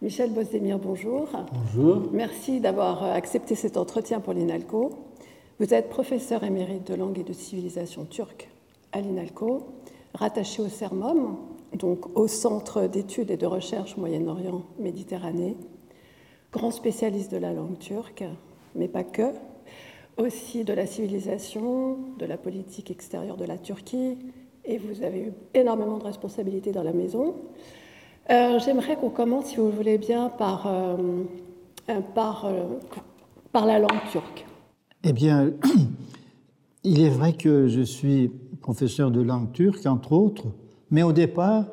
Michel Bosdemir, bonjour. Bonjour. Merci d'avoir accepté cet entretien pour l'INALCO. Vous êtes professeur émérite de langue et de civilisation turque à l'INALCO, rattaché au CERMOM, donc au Centre d'études et de recherche Moyen-Orient Méditerranée, grand spécialiste de la langue turque, mais pas que, aussi de la civilisation, de la politique extérieure de la Turquie, et vous avez eu énormément de responsabilités dans la maison. Euh, j'aimerais qu'on commence, si vous voulez bien, par, euh, euh, la langue turque. Eh bien, il est vrai que je suis professeur de langue turque, entre autres, mais au départ,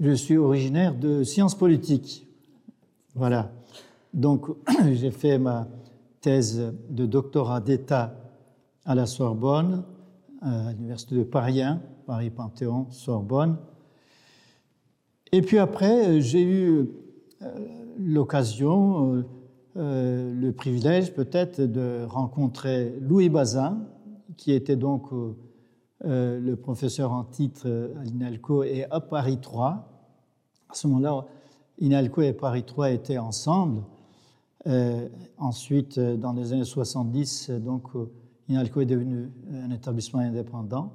je suis originaire de sciences politiques. Voilà. Donc, j'ai fait ma thèse de doctorat d'État à la Sorbonne, à l'Université de Paris 1, Paris-Panthéon, Sorbonne. Et puis après, j'ai eu euh, l'occasion, euh, euh, le privilège peut-être de rencontrer Louis Bazin, qui était donc le professeur en titre à l'INALCO et à Paris 3. À ce moment-là, INALCO et Paris 3 étaient ensemble. ensuite, dans les années 70, donc, INALCO est devenu un établissement indépendant.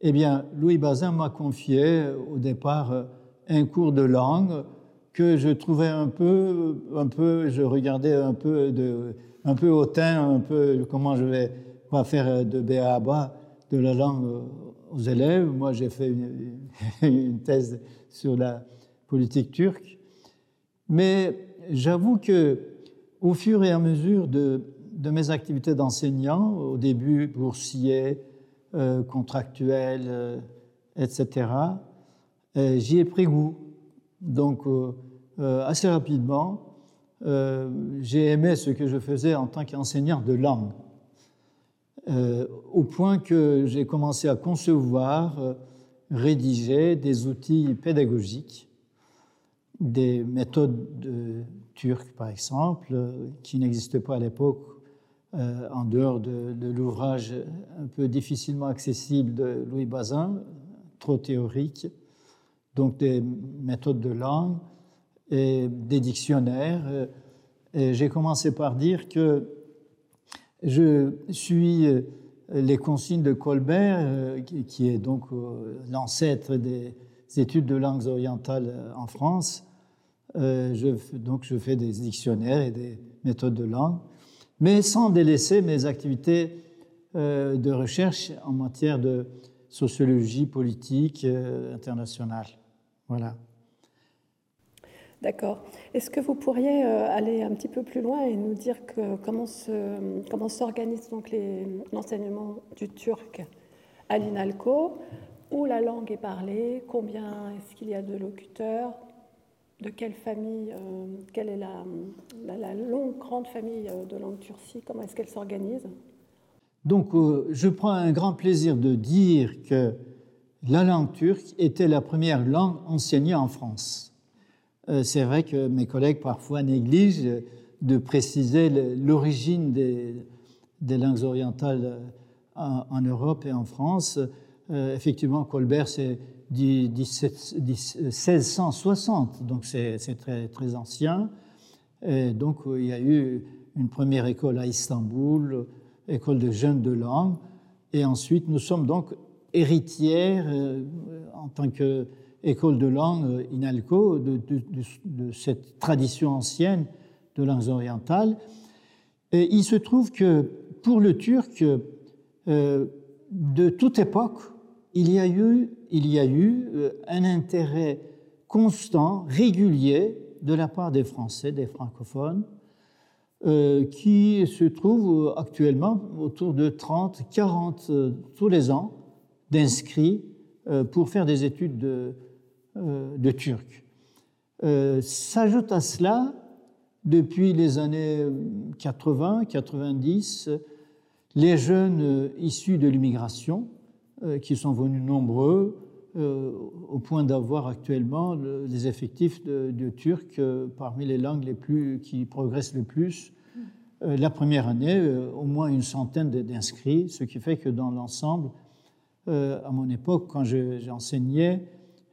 Eh bien, Louis Bazin m'a confié au départ un cours de langue que je trouvais un peu, un peu, je regardais un peu, de, un peu hautain, un peu comment je vais faire de B à bas de la langue aux élèves. Moi, j'ai fait une, thèse sur la politique turque. Mais j'avoue que au fur et à mesure de, mes activités d'enseignant, au début boursier, euh, contractuel, euh, etc., j'y ai pris goût. Donc, euh, euh, assez rapidement, j'ai aimé ce que je faisais en tant qu'enseignant de langue, au point que j'ai commencé à concevoir, rédiger des outils pédagogiques, des méthodes de, turques, par exemple, qui n'existaient pas à l'époque en dehors de, de l'ouvrage un peu difficilement accessible de Louis Bazin, trop théorique donc des méthodes de langue et des dictionnaires. Et j'ai commencé par dire que je suis les consignes de Colbert, qui est donc l'ancêtre des études de langues orientales en France. Donc je fais des dictionnaires et des méthodes de langue, mais sans délaisser mes activités de recherche en matière de sociologie politique internationale. Voilà. D'accord. Est-ce que vous pourriez euh, aller un petit peu plus loin et nous dire que, comment, se, comment s'organise donc l'enseignement du turc à l'INALCO Où la langue est parlée Combien est-ce qu'il y a de locuteurs De quelle famille euh, Quelle est la, la, longue, grande famille euh, de langue turcie Comment est-ce qu'elle s'organise? Donc, je prends un grand plaisir de dire que la langue turque était la première langue enseignée en France. Euh, c'est vrai que mes collègues parfois négligent de préciser l'origine des, langues orientales en, Europe et en France. Euh, effectivement, Colbert, c'est 1660, donc c'est très, très ancien. Donc, il y a eu une première école à Istanbul, école de jeunes de langue. Et ensuite, nous sommes donc héritière euh, en tant qu'école de langue euh, INALCO de, de, cette tradition ancienne de langues orientales. Il se trouve que pour le turc, euh, de toute époque, il y a eu, il y a eu un intérêt constant, régulier de la part des Français, des francophones, qui se trouvent actuellement autour de 30, 40 tous les ans d'inscrits euh, pour faire des études de, euh, de turc. Euh, s'ajoute à cela, depuis les années 80, 90, les jeunes issus de l'immigration, qui sont venus nombreux, au point d'avoir actuellement des effectifs de, de turc parmi les langues les plus, qui progressent le plus. La première année, au moins une centaine d'inscrits, ce qui fait que dans l'ensemble, euh, à mon époque, quand j'enseignais,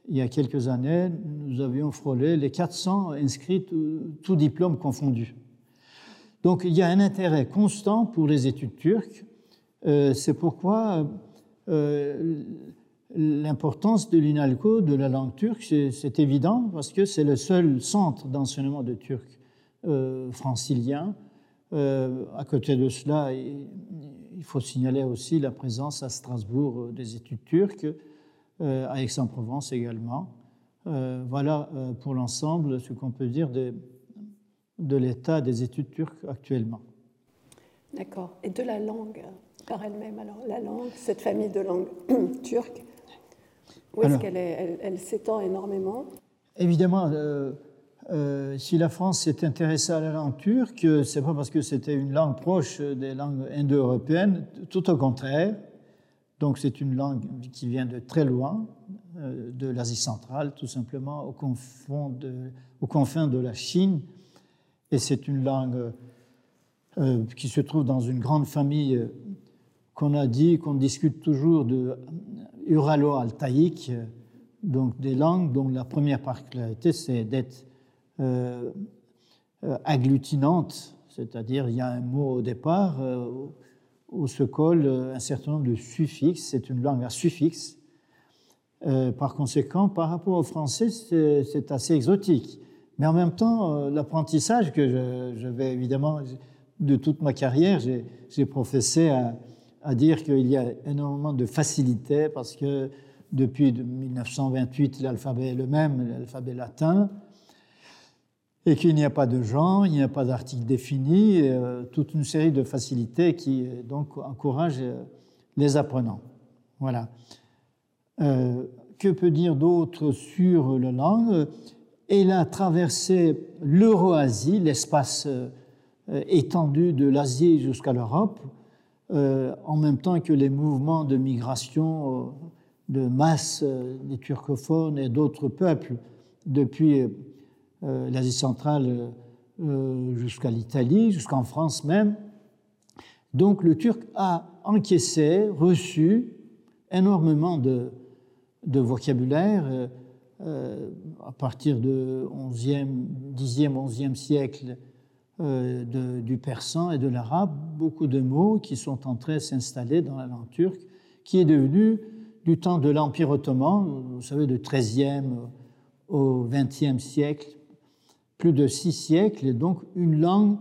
il y a quelques années, nous avions frôlé les 400 inscrits, tout diplôme confondu. Donc il y a un intérêt constant pour les études turques. C'est pourquoi l'importance de l'INALCO, de la langue turque, c'est évident parce que c'est le seul centre d'enseignement de turc euh, francilien. Euh, à côté de cela, il faut signaler aussi la présence à Strasbourg des études turques, euh, à Aix-en-Provence également. voilà pour l'ensemble ce qu'on peut dire de, de l'état des études turques actuellement. D'accord. Et de la langue par elle-même, alors la langue, cette famille de langues turques, où est-ce qu'elle elle, s'étend énormément? Évidemment, euh, euh, si la France s'est intéressée à la langue turque, c'est pas parce que c'était une langue proche des langues indo-européennes, tout au contraire. Donc c'est une langue qui vient de très loin, euh, de l'Asie centrale, tout simplement, aux confins de la Chine. Et c'est une langue qui se trouve dans une grande famille qu'on a dit, qu'on discute toujours de uralo-altaïque, donc des langues dont la première particularité, c'est d'être euh, euh, agglutinante, c'est-à-dire il y a un mot au départ euh, où se colle un certain nombre de suffixes, c'est une langue à suffixe. par conséquent, par rapport au français, c'est assez exotique. Mais en même temps, l'apprentissage que je, je, vais évidemment, de toute ma carrière, j'ai professé à dire qu'il y a énormément de facilité parce que depuis 1928, l'alphabet est le même, l'alphabet latin, et qu'il n'y a pas de genre, il n'y a pas d'article défini, euh, toute une série de facilités qui euh, donc encouragent euh, les apprenants. Voilà. que peut dire d'autre sur la langue? Elle a traversé l'Eurasie, l'espace étendu de l'Asie jusqu'à l'Europe, euh, en même temps que les mouvements de migration euh, de masse euh, des turcophones et d'autres peuples depuis l'Asie centrale jusqu'à l'Italie, jusqu'en France même. Donc le turc a encaissé, reçu énormément de, de vocabulaire à partir du 11e, 10e, 11e siècle euh, du persan et de l'arabe, beaucoup de mots qui sont entrés s'installer dans la langue turque, qui est devenue, du temps de l'Empire ottoman, vous savez, du XIIIe au XXe siècle, plus de six siècles, et donc une langue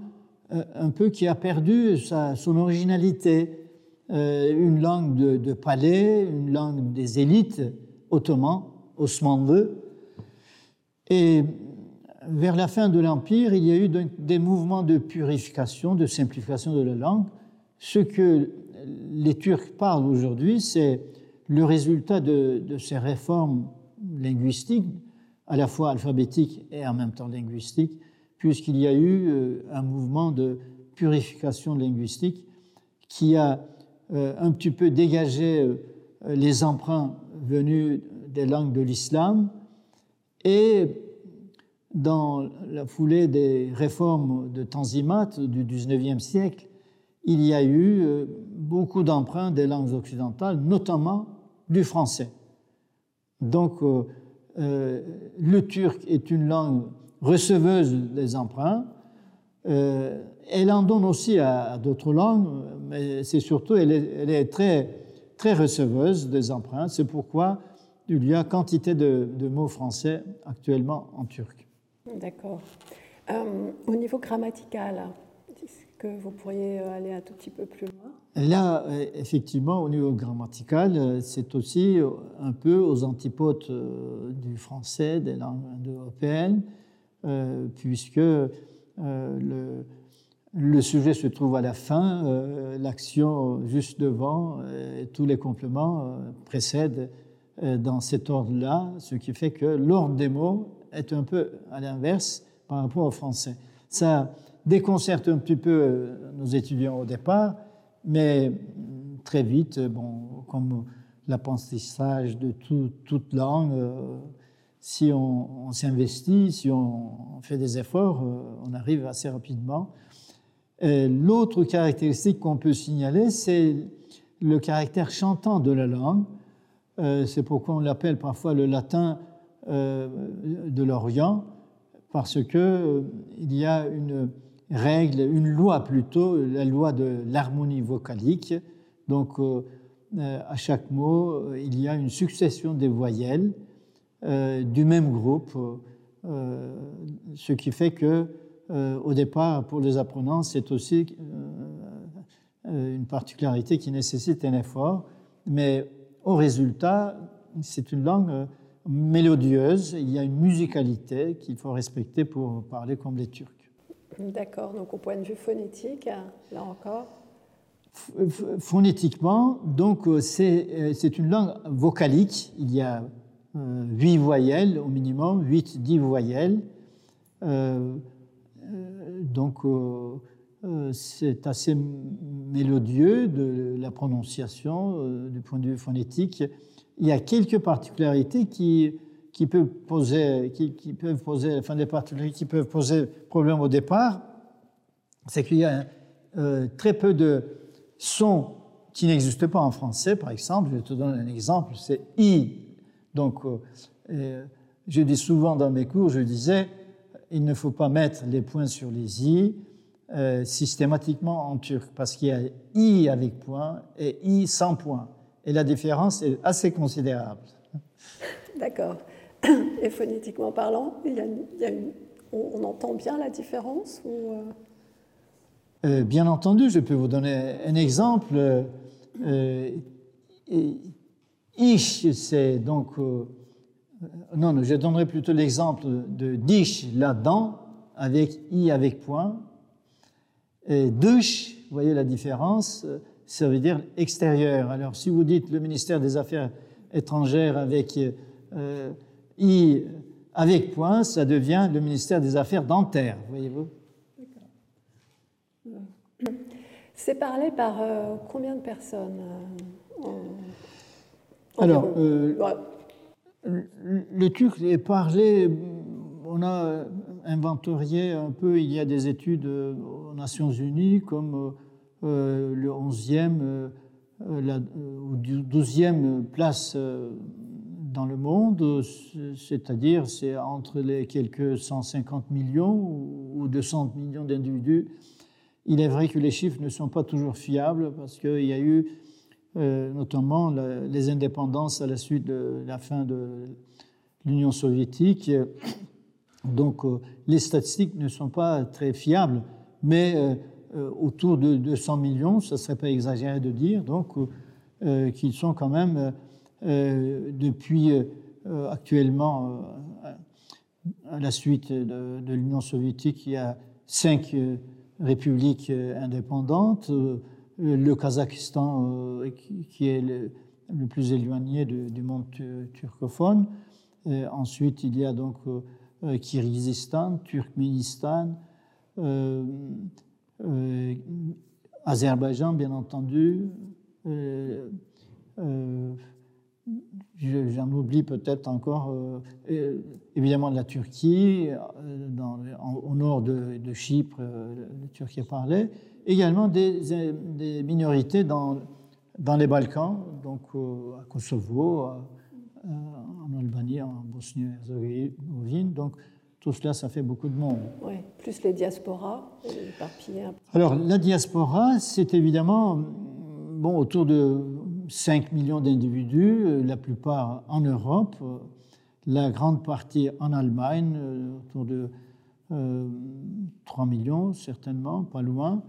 euh, un peu qui a perdu sa, son originalité, euh, une langue de, palais, une langue des élites ottomans, osmandes. Et vers la fin de l'Empire, il y a eu des mouvements de purification, de simplification de la langue. Ce que les Turcs parlent aujourd'hui, c'est le résultat de, ces réformes linguistiques, à la fois alphabétiques et en même temps linguistiques, puisqu'il y a eu euh, un mouvement de purification linguistique qui a euh, un petit peu dégagé euh, les emprunts venus des langues de l'islam et dans la foulée des réformes de Tanzimat du XIXe siècle, il y a eu beaucoup d'emprunts des langues occidentales, notamment du français. Donc, euh, euh, le turc est une langue receveuse des emprunts. elle en donne aussi à, d'autres langues, mais c'est surtout, elle est, très, très receveuse des emprunts. C'est pourquoi il y a quantité de, mots français actuellement en turc. D'accord. Euh, au niveau grammatical, est-ce que vous pourriez euh, aller un tout petit peu plus loin? Là, euh, effectivement, au niveau grammatical, c'est aussi un peu aux antipodes du français, des langues indo-européennes, puisque le, sujet se trouve à la fin, l'action juste devant, et tous les compléments précèdent dans cet ordre-là, ce qui fait que l'ordre des mots est un peu à l'inverse par rapport au français. Ça déconcerte un petit peu euh, nos étudiants au départ, mais très vite, bon, comme l'apprentissage de toute langue, euh, si on, s'investit, si on, fait des efforts, euh, on arrive assez rapidement. L'autre caractéristique qu'on peut signaler, c'est le caractère chantant de la langue. C'est pourquoi on l'appelle parfois le latin de l'Orient, parce qu'il il y a une règle, une loi plutôt, la loi de l'harmonie vocalique. Donc, à chaque mot, il y a une succession des voyelles du même groupe, ce qui fait que euh, au départ, pour les apprenants, c'est aussi euh, une particularité qui nécessite un effort, mais au résultat, c'est une langue euh, mélodieuse, il y a une musicalité qu'il faut respecter pour parler comme les Turcs. D'accord, donc au point de vue phonétique, là encore Phonétiquement, donc c'est une langue vocalique, il y a huit voyelles au minimum, huit, dix voyelles. Euh, donc, euh, euh, c'est assez mélodieux de la prononciation du point de vue phonétique. Il y a quelques particularités qui, qui peuvent poser, qui, peuvent poser, enfin des qui peuvent poser problème au départ. C'est qu'il y a très peu de sons qui n'existent pas en français. Par exemple, je te donne un exemple, c'est i. Donc, je dis souvent dans mes cours, je disais il ne faut pas mettre les points sur les i euh, systématiquement en turc, parce qu'il y a i avec point et i sans point. Et la différence est assez considérable. D'accord. Et phonétiquement parlant, on, entend bien la différence. Euh? Euh, bien entendu, je peux vous donner un exemple. ish, c'est donc euh, non, je donnerai plutôt l'exemple de dish là-dedans, avec i avec point. Et vous voyez la différence, ça veut dire extérieur. Alors si vous dites le ministère des Affaires étrangères avec euh, i avec point, ça devient le ministère des Affaires dentaires, voyez-vous. C'est parlé par euh, combien de personnes Alors, le turc est parlé, on a inventorié un peu, il y a des études aux Nations Unies comme euh, le 11e euh, la, ou 12e place euh, dans le monde, c'est-à-dire c'est entre les quelques 150 millions ou 200 millions d'individus. Il est vrai que les chiffres ne sont pas toujours fiables parce qu'il y a eu euh, notamment les indépendances à la suite de la fin de l'Union soviétique. Donc euh, les statistiques ne sont pas très fiables, mais euh, autour de 200 millions, ce ne serait pas exagéré de dire, donc qu'ils sont quand même, depuis actuellement, à la suite de, l'Union soviétique, il y a cinq républiques indépendantes le Kazakhstan, euh, qui est le, plus éloigné du monde turcophone. ensuite, il y a donc euh, Kirghizistan, Turkménistan, euh, Azerbaïdjan, bien entendu. J'en oublie peut-être encore, évidemment la Turquie, dans, au nord de, de Chypre, le Turquie parlait, également des, des minorités dans, dans, les Balkans, donc euh, à Kosovo, en Albanie, en Bosnie-Herzégovine. Donc tout cela, ça fait beaucoup de monde. Oui, plus les diasporas éparpillées. Alors la diaspora, c'est évidemment bon, autour de 5 millions d'individus, euh, la plupart en Europe, euh, la grande partie en Allemagne, autour de 3 millions certainement, pas loin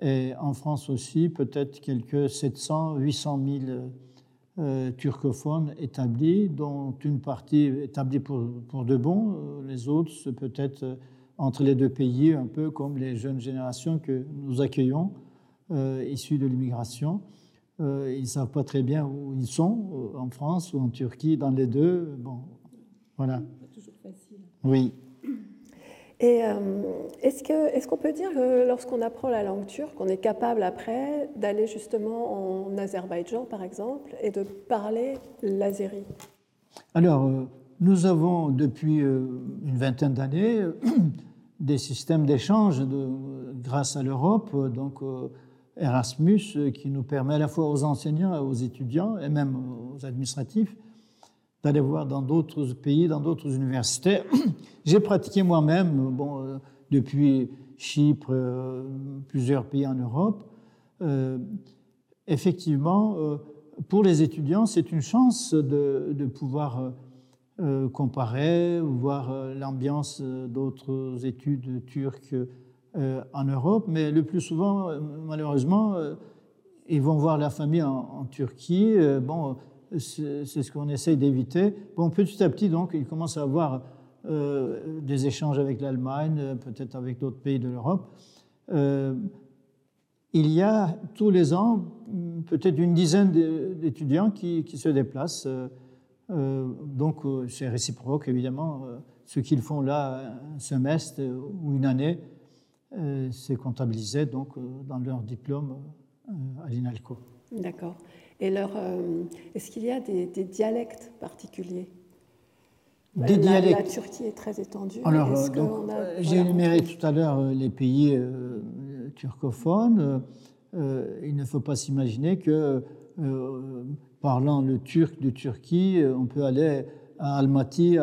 et en France aussi, peut-être quelques 700, 800 000 turcophones établis, dont une partie établie pour, pour de bon, euh, les autres, peut-être euh, entre les deux pays, un peu comme les jeunes générations que nous accueillons, euh, issues de l'immigration. Ils ne savent pas très bien où ils sont, en France ou en Turquie, dans les deux. Bon, voilà. Pas toujours facile. Oui. Et euh, est-ce qu'on est qu'on peut dire que lorsqu'on apprend la langue turque, on est capable après d'aller justement en Azerbaïdjan, par exemple, et de parler l'azéri Alors, euh, nous avons depuis euh, une vingtaine d'années des systèmes d'échange grâce à l'Europe, donc Erasmus, qui nous permet à la fois aux enseignants et aux étudiants, et même aux administratifs, d'aller voir dans d'autres pays, dans d'autres universités. J'ai pratiqué moi-même, bon, depuis Chypre, plusieurs pays en Europe. effectivement, pour les étudiants, c'est une chance de, pouvoir euh, comparer, voir euh, l'ambiance euh, d'autres études turques en Europe, mais le plus souvent, malheureusement, ils vont voir la famille en, Turquie. Bon, c'est ce qu'on essaye d'éviter. Bon, petit à petit, donc, ils commencent à avoir des échanges avec l'Allemagne, peut-être avec d'autres pays de l'Europe. il y a tous les ans peut-être une dizaine d'étudiants qui, qui, se déplacent euh, donc euh, c'est réciproque, évidemment. Euh, ce qu'ils font là, un semestre ou une année, c'est comptabilisé donc, dans leur diplôme à l'INALCO. D'accord. Et leur, est-ce qu'il y a des, dialectes particuliers? Des la, dialectes. La Turquie est très étendue. Alors, j'ai énuméré tout à l'heure les pays turcophones. il ne faut pas s'imaginer que parlant le turc de Turquie, euh, on peut aller à Almaty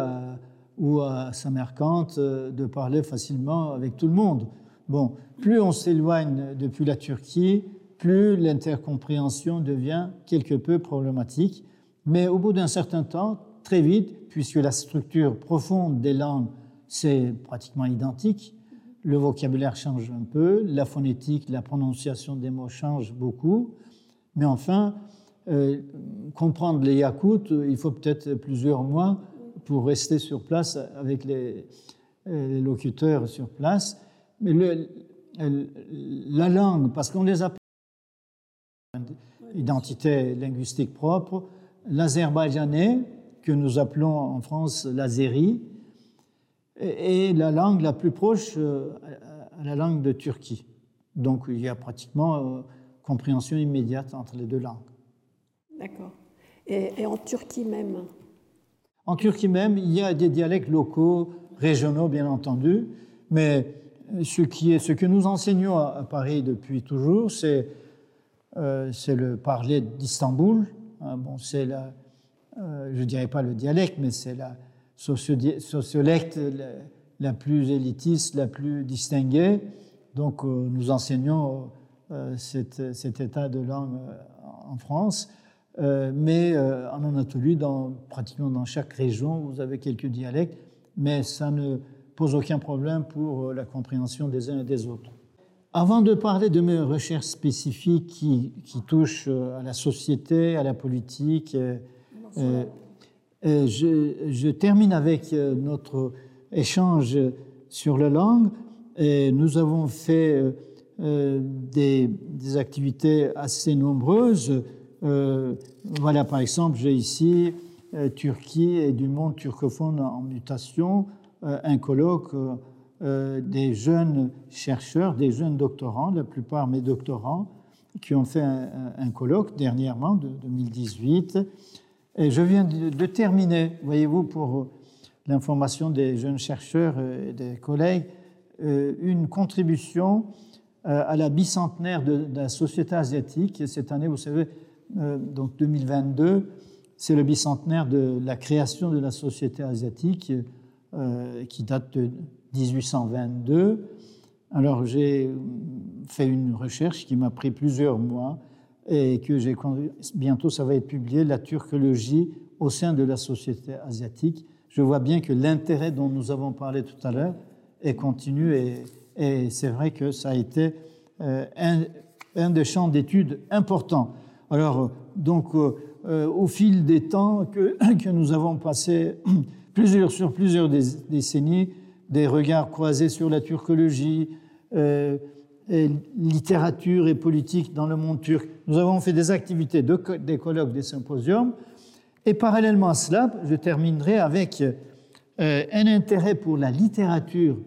ou à Samarkand euh, de parler facilement avec tout le monde. Bon, plus on s'éloigne depuis la Turquie, plus l'intercompréhension devient quelque peu problématique. Mais au bout d'un certain temps, très vite, puisque la structure profonde des langues, c'est pratiquement identique, le vocabulaire change un peu, la phonétique, la prononciation des mots change beaucoup, mais enfin, euh, comprendre les Yakoutes, il faut peut-être plusieurs mois pour rester sur place avec les, euh, locuteurs sur place. Mais le, la langue, parce qu'on les appelle identité linguistique propre, l'azerbaïdjanais, que nous appelons en France l'azéri, est la langue la plus proche euh, à la langue de Turquie. Donc il y a pratiquement compréhension immédiate entre les deux langues. D'accord. Et, en Turquie même? En Turquie même, il y a des dialectes locaux, régionaux, bien entendu, mais ce, qui est, ce que nous enseignons à, Paris depuis toujours, c'est euh, le parler d'Istanbul. Hein, bon, c'est la, euh, je dirais pas le dialecte, mais c'est la sociolecte la, plus élitiste, la plus distinguée. Donc, nous enseignons cet, cet, état de langue en France. Mais en Anatolie, dans, pratiquement dans chaque région, vous avez quelques dialectes, mais ça ne pose aucun problème pour euh, la compréhension des uns et des autres. Avant de parler de mes recherches spécifiques qui, qui touchent à la société, à la politique, je, je, termine avec notre échange sur la langue. Et nous avons fait des, des activités assez nombreuses euh, voilà, par exemple, j'ai ici euh, Turquie et du monde turcophone en mutation, euh, un colloque des jeunes chercheurs, des jeunes doctorants, la plupart mes doctorants, qui ont fait un, colloque dernièrement, de 2018. Et je viens de, terminer, voyez-vous, pour l'information des jeunes chercheurs et des collègues, une contribution à la bicentenaire de, la société asiatique. Et cette année, vous savez, euh, donc 2022, c'est le bicentenaire de la création de la société asiatique euh, qui date de 1822. Alors j'ai fait une recherche qui m'a pris plusieurs mois et que j'ai bientôt ça va être publié, la turcologie au sein de la société asiatique. Je vois bien que l'intérêt dont nous avons parlé tout à l'heure est continu et, c'est vrai que ça a été euh, un, des champs d'études importants. Alors, donc, euh, au fil des temps que, que nous avons passé plusieurs, sur plusieurs décennies, des regards croisés sur la turcologie, euh, littérature et politique dans le monde turc. Nous avons fait des activités, des colloques, des symposiums. Et parallèlement à cela, je terminerai avec un intérêt pour la littérature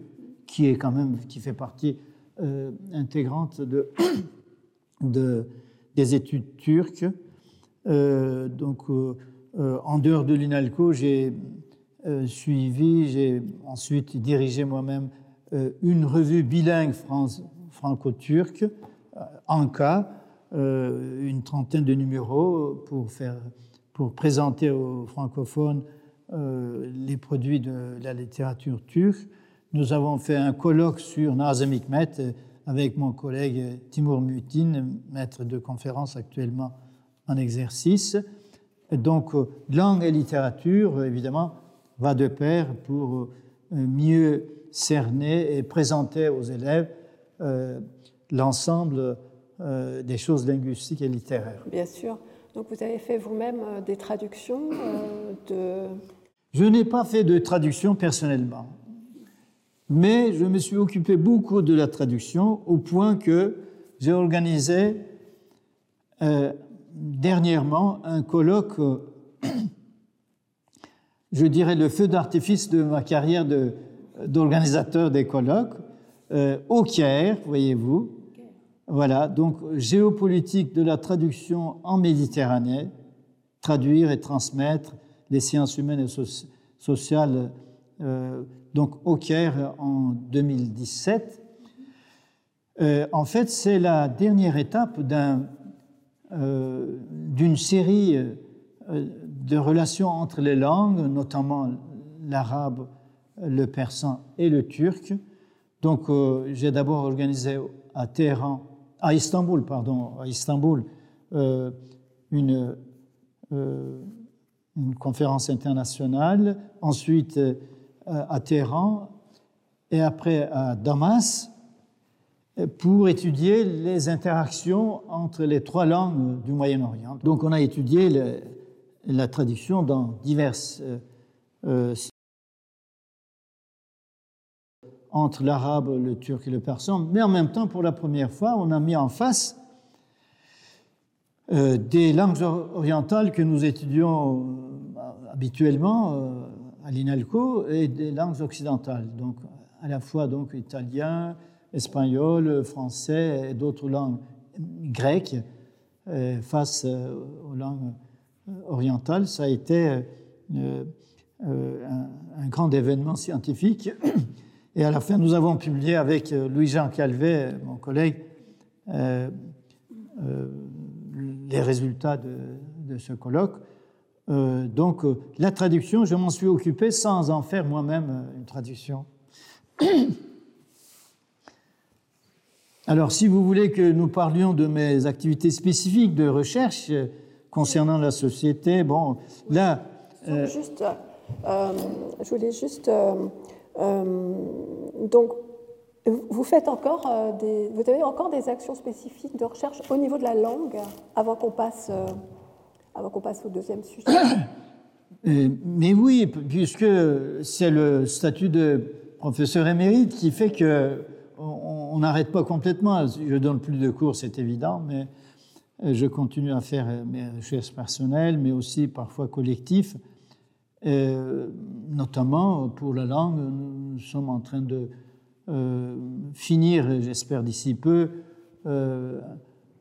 qui est quand même, qui fait partie intégrante de, de, des études turques. Euh, donc, euh, euh, en dehors de l'INALCO, j'ai suivi, j'ai ensuite dirigé moi-même une revue bilingue franco-turque, Anka, une trentaine de numéros pour faire pour présenter aux francophones les produits de la littérature turque. Nous avons fait un colloque sur Nazım Hikmet avec mon collègue Timur Mutin, maître de conférence actuellement en exercice. Donc, langue et littérature, évidemment, va de pair pour mieux cerner et présenter aux élèves euh, l'ensemble euh, des choses linguistiques et littéraires. Bien sûr. Donc vous avez fait vous-même euh, des traductions de... Je n'ai pas fait de traduction personnellement, mais je me suis occupé beaucoup de la traduction au point que j'ai organisé dernièrement un colloque, je dirais le feu d'artifice de ma carrière d'organisateur des colloques euh, au Caire, voyez-vous. Voilà, donc géopolitique de la traduction en Méditerranée, traduire et transmettre les sciences humaines et sociales, euh, donc au Caire en 2017. Euh, en fait, c'est la dernière étape d'une série de relations entre les langues, notamment l'arabe le persan et le turc. Donc, euh, j'ai d'abord organisé à Téhéran, à Istanbul, pardon, à Istanbul, euh, une, euh, une, conférence internationale, ensuite à Téhéran et après à Damas pour étudier les interactions entre les trois langues du Moyen-Orient. Donc, on a étudié la traduction dans diverses entre l'arabe, le turc et le persan, mais en même temps, pour la première fois, on a mis en face euh, des langues orientales que nous étudions euh, habituellement euh, à l'INALCO et des langues occidentales, donc à la fois donc italien, espagnol, français et d'autres langues grecques face aux langues orientales. Ça a été un grand événement scientifique et à la fin, nous avons publié avec euh, Louis-Jean Calvet, mon collègue, euh, euh, les résultats de, ce colloque. donc, la traduction, je m'en suis occupé sans en faire moi-même une traduction. Alors, si vous voulez que nous parlions de mes activités spécifiques de recherche concernant la société, bon, là. Juste, je voulais juste euh, donc, vous faites encore euh, des, vous avez encore des actions spécifiques de recherche au niveau de la langue avant qu'on passe, euh, avant qu'on passe au deuxième sujet? Mais oui, puisque c'est le statut de professeur émérite qui fait que on n'arrête pas complètement. Je donne plus de cours, c'est évident, mais je continue à faire mes recherches personnelles, mais aussi parfois collectives. Euh, notamment pour la langue, nous sommes en train de euh, finir, j'espère d'ici peu, euh,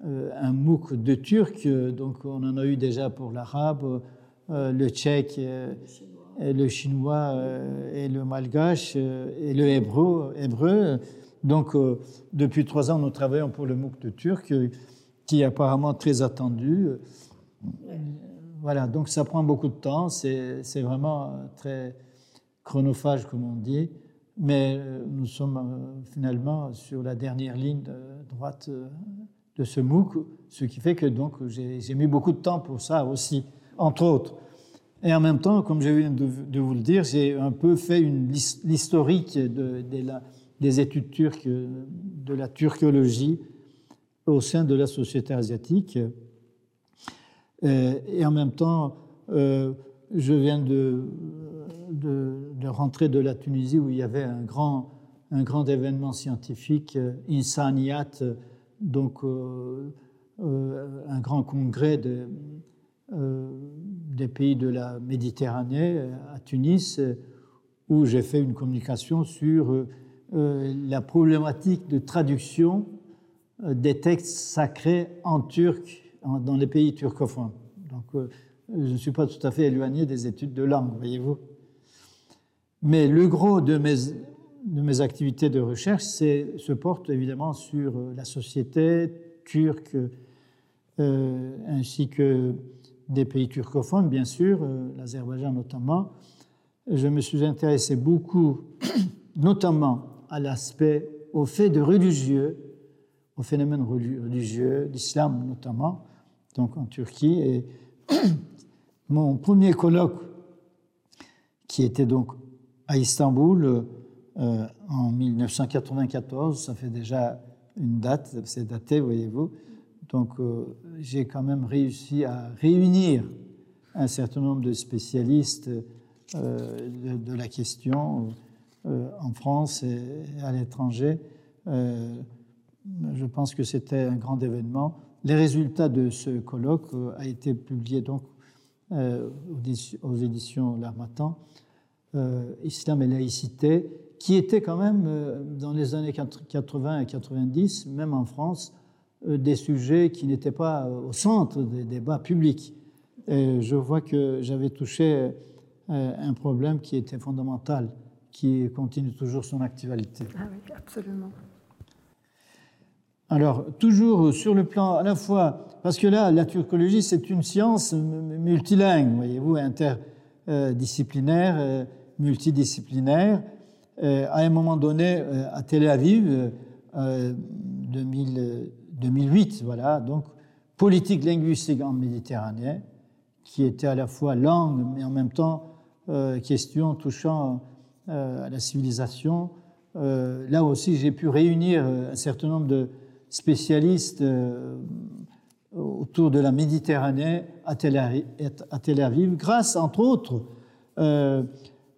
un MOOC de turc. Donc on en a eu déjà pour l'arabe, le tchèque, et le chinois et le malgache et le hébreu. hébreu. Donc depuis trois ans, nous travaillons pour le MOOC de turc, qui est apparemment très attendu. Voilà, donc ça prend beaucoup de temps, c'est vraiment euh, très chronophage, comme on dit, mais euh, nous sommes euh, finalement sur la dernière ligne droite de ce MOOC, ce qui fait que donc j'ai mis beaucoup de temps pour ça aussi, entre autres. Et en même temps, comme je viens de, vous le dire, j'ai un peu fait l'historique de, des études turques, de la turcologie au sein de la société asiatique. Euh, et en même temps, euh, je viens de, rentrer de la Tunisie où il y avait un grand, un grand événement scientifique, euh, Insaniat, donc un grand congrès de, des pays de la Méditerranée à Tunis, où j'ai fait une communication sur la problématique de traduction des textes sacrés en turc dans les pays turcophones. Donc, euh, je ne suis pas tout à fait éloigné des études de langue, voyez-vous. Mais le gros de mes, de mes activités de recherche se porte évidemment sur euh, la société turque, euh, ainsi que des pays turcophones, bien sûr, l'Azerbaïdjan notamment. Je me suis intéressé beaucoup, notamment à l'aspect, au fait de religieux, au phénomène religieux, l'islam notamment, donc en Turquie. Et mon premier colloque, qui était donc à Istanbul euh, en 1994, ça fait déjà une date, c'est daté, voyez-vous. Donc euh, j'ai quand même réussi à réunir un certain nombre de spécialistes euh, de, la question en France et à l'étranger. Je pense que c'était un grand événement. Les résultats de ce colloque ont été publiés donc aux éditions L'Armatan, Islam et laïcité, qui était quand même, euh, dans les années 80 et 90, même en France, euh, des sujets qui n'étaient pas euh, au centre des débats publics. Et je vois que j'avais touché un problème qui était fondamental, qui continue toujours son actualité. Ah oui, absolument. Alors, toujours sur le plan à la fois, parce que là, la turcologie, c'est une science multilingue, voyez-vous, interdisciplinaire, multidisciplinaire, euh, à un moment donné euh, à Tel Aviv, 2008, euh, voilà, donc politique linguistique en Méditerranée, qui était à la fois langue, mais en même temps question touchant à la civilisation. là aussi, j'ai pu réunir un certain nombre de spécialistes autour de la Méditerranée à Tel Aviv, grâce, entre autres,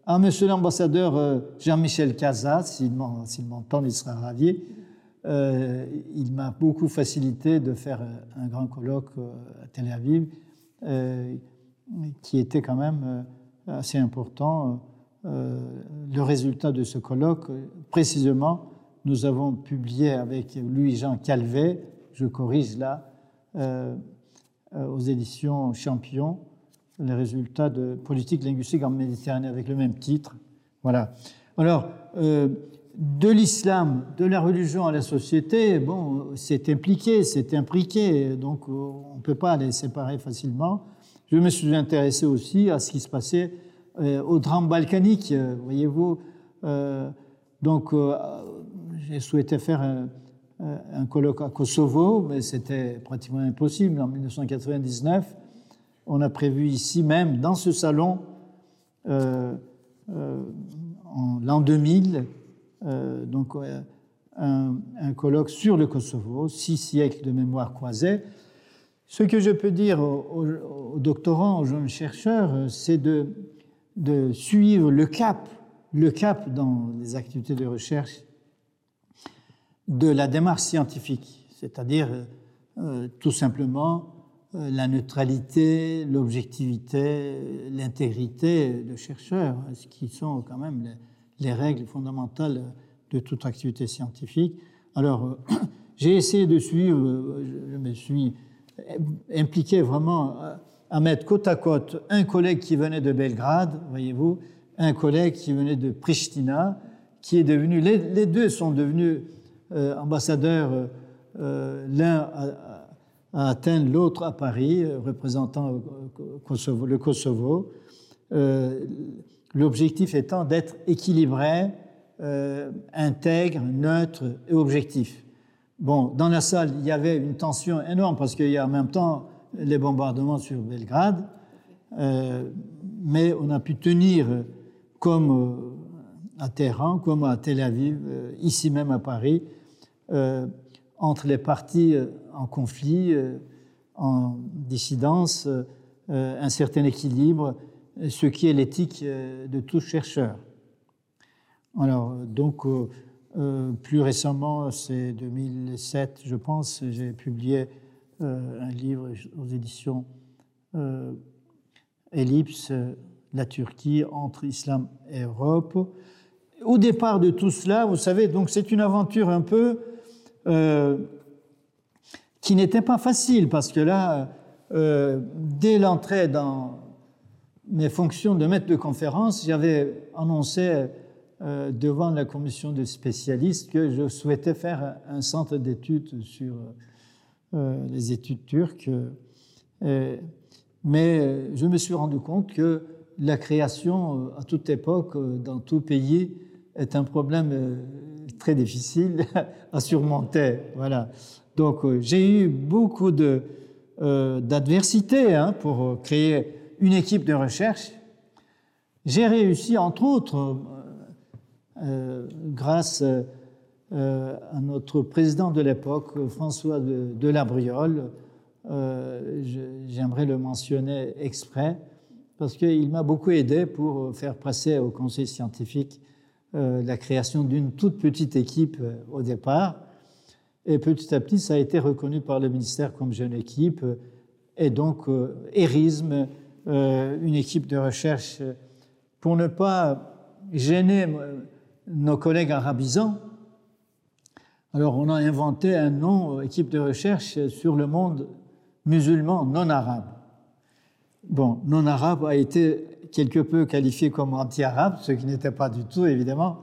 à monsieur l'ambassadeur euh, Jean-Michel Casas, s'il m'entend, il sera ravi. Euh, il m'a beaucoup facilité de faire euh, un grand colloque à Tel Aviv, qui était quand même assez important. le résultat de ce colloque, précisément, nous avons publié avec Louis-Jean Calvet, je corrige là, aux éditions Champion, les résultats de politique linguistique en Méditerranée avec le même titre. Voilà. Alors, euh, de l'islam, de la religion à la société, bon, c'est impliqué, c'est imbriqué, donc euh, on ne peut pas les séparer facilement. Je me suis intéressé aussi à ce qui se passait euh, au drame balkanique, voyez-vous. donc, j'ai souhaité faire un, un colloque à Kosovo, mais c'était pratiquement impossible en 1999 on a prévu ici même, dans ce salon, euh, euh, en l'an 2000, euh, donc un, colloque sur le Kosovo, six siècles de mémoire croisée. Ce que je peux dire aux, doctorants, aux jeunes chercheurs, c'est de, de suivre le cap, le cap dans les activités de recherche de la démarche scientifique, c'est-à-dire tout simplement euh, la neutralité, l'objectivité, l'intégrité de chercheurs, ce qui sont quand même les, règles fondamentales de toute activité scientifique. Alors, euh, j'ai essayé de suivre, euh, je me suis impliqué vraiment à mettre côte à côte un collègue qui venait de Belgrade, voyez-vous, un collègue qui venait de Pristina, qui est devenu, les, deux sont devenus ambassadeurs, l'un à Athènes, l'autre à Paris, euh, représentant euh, le Kosovo. Euh, l'objectif étant d'être équilibré, intègre, neutre et objectif. Bon, dans la salle, il y avait une tension énorme parce qu'il y a en même temps les bombardements sur Belgrade, mais on a pu tenir comme à Téhéran, comme à Tel Aviv, ici même à Paris, entre les parties euh, en conflit, euh, en dissidence, euh, un certain équilibre, ce qui est l'éthique de tout chercheur. Alors, donc, plus récemment, c'est 2007, je pense, j'ai publié un livre aux éditions Ellipse, La Turquie entre islam et Europe. Au départ de tout cela, vous savez, donc c'est une aventure un peu euh, qui n'était pas facile parce que là, euh, dès l'entrée dans mes fonctions de maître de conférence, j'avais annoncé euh, devant la commission de spécialistes que je souhaitais faire un centre d'études sur les études turques. mais je me suis rendu compte que la création à toute époque, dans tout pays, est un problème très difficile à surmonter. Voilà. Donc j'ai eu beaucoup d'adversité hein, pour créer une équipe de recherche. J'ai réussi, entre autres, euh, grâce euh, à notre président de l'époque, François de, de Labriole, euh, j'aimerais le mentionner exprès, parce qu'il m'a beaucoup aidé pour faire passer au conseil scientifique la création d'une toute petite équipe au départ. Et petit à petit, ça a été reconnu par le ministère comme jeune équipe. Et donc, ERISM, une équipe de recherche, pour ne pas gêner nos collègues arabisants, alors on a inventé un nom, euh, équipe de recherche sur le monde musulman non arabe. Bon, non arabe a été quelque peu qualifié comme anti-arabe, ce qui n'était pas du tout évidemment,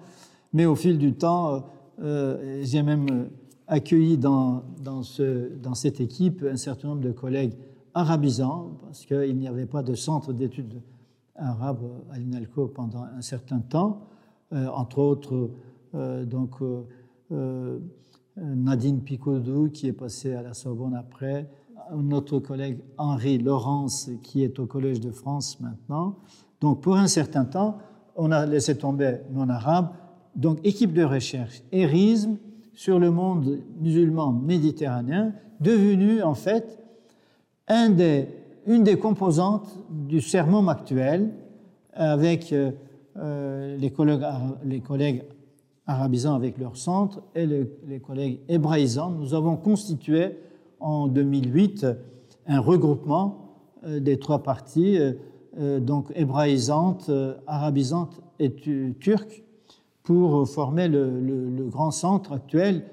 mais au fil du temps, euh, euh, j'ai même accueilli dans, dans, ce, dans, cette équipe un certain nombre de collègues arabisants, parce qu'il n'y avait pas de centre d'études arabes à l'INALCO pendant un certain temps. Euh, entre autres euh, donc, euh, Nadine Picodou, qui est passée à la Sorbonne après, notre collègue Henri Laurence, qui est au Collège de France maintenant. Donc, pour un certain temps, on a laissé tomber non-arabe. Donc, équipe de recherche, érisme sur le monde musulman méditerranéen, devenu en fait une des composantes du sermon actuel, avec euh, les, collègues, les arabisants avec leur centre et les, collègues hébraïsants, nous avons constitué en 2008 un regroupement euh, des trois parties, euh, donc hébraïsante, arabisante et turque, pour former le, grand centre actuel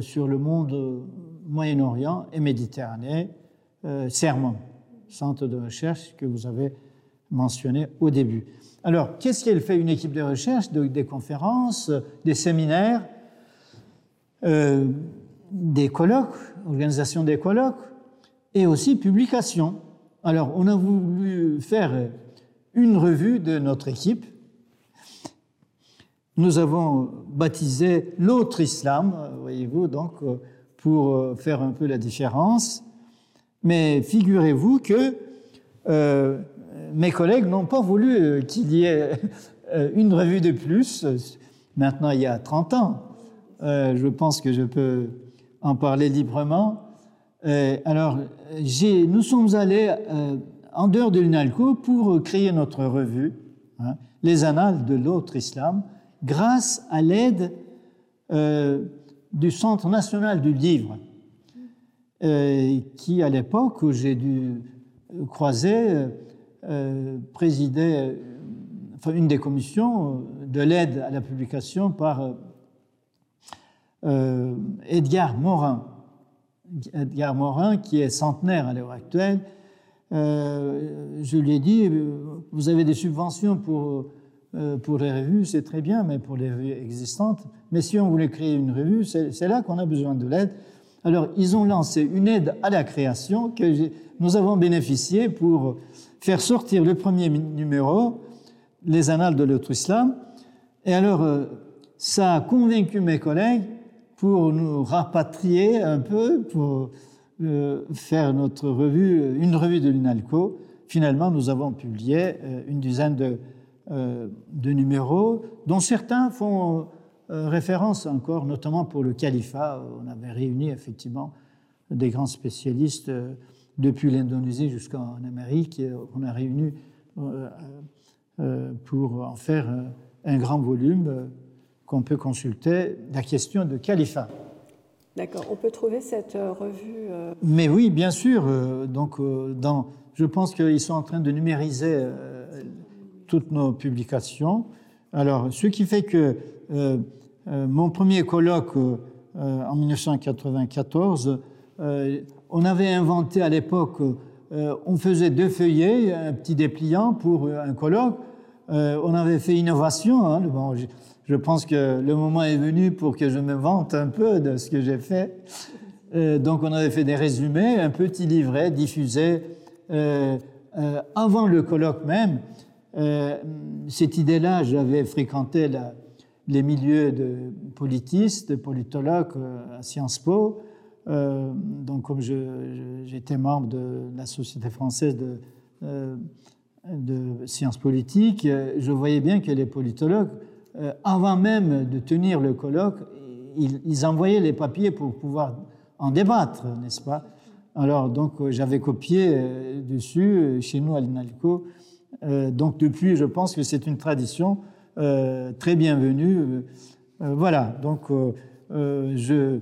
sur le monde Moyen-Orient et Méditerranée, CERMON, centre de recherche que vous avez mentionné au début. Alors, qu'est-ce qu'elle fait une équipe de recherche Des conférences, des séminaires, euh, des colloques, organisation des colloques, et aussi publications. Alors, on a voulu faire une revue de notre équipe. Nous avons baptisé l'autre islam, voyez-vous, donc, pour faire un peu la différence. Mais figurez-vous que euh, mes collègues n'ont pas voulu qu'il y ait euh, une revue de plus. Maintenant, il y a 30 ans. Euh, je pense que je peux en parler librement. alors, nous sommes allés en dehors de l'UNALCO pour créer notre revue, hein, Les Annales de l'autre islam, grâce à l'aide du Centre national du livre, qui, à l'époque où j'ai dû croiser, euh, présidait euh, une des commissions euh, de l'aide à la publication par Edgar Morin. Edgar Morin, qui est centenaire à l'heure actuelle, je lui ai dit, vous avez des subventions pour, pour les revues, c'est très bien, mais pour les revues existantes, mais si on voulait créer une revue, c'est là qu'on a besoin de l'aide. Alors, ils ont lancé une aide à la création que nous avons bénéficié pour faire sortir le premier numéro, les annales de l'autre islam. Et alors, euh, ça a convaincu mes collègues pour nous rapatrier un peu, pour euh, faire notre revue, une revue de l'INALCO. Finalement, nous avons publié euh, une dizaine de, de numéros, dont certains font référence encore, notamment pour le califat. On avait réuni effectivement des grands spécialistes depuis l'Indonésie jusqu'en Amérique. On a réuni euh, euh, pour en faire un grand volume qu'on peut consulter, la question de califat. D'accord, on peut trouver cette euh, revue. Mais oui, bien sûr. Donc, dans, je pense qu'ils sont en train de numériser toutes nos publications. Alors, ce qui fait que mon premier colloque en 1994 on avait inventé à l'époque, euh, on faisait deux feuillets, un petit dépliant pour un colloque. Euh, on avait fait innovation. Hein, bon, je, pense que le moment est venu pour que je me vante un peu de ce que j'ai fait. Euh, donc on avait fait des résumés, un petit livret diffusé avant le colloque même, cette idée-là, j'avais fréquenté les milieux de politistes, de politologues à Sciences Po. donc, comme j'étais membre de la Société française de, de sciences politiques, je voyais bien que les politologues, avant même de tenir le colloque, ils, envoyaient les papiers pour pouvoir en débattre, n'est-ce pas? Alors, donc, j'avais copié euh, dessus, euh, chez nous à l'INALCO. Euh, donc, depuis, je pense que c'est une tradition très bienvenue. voilà, donc, je,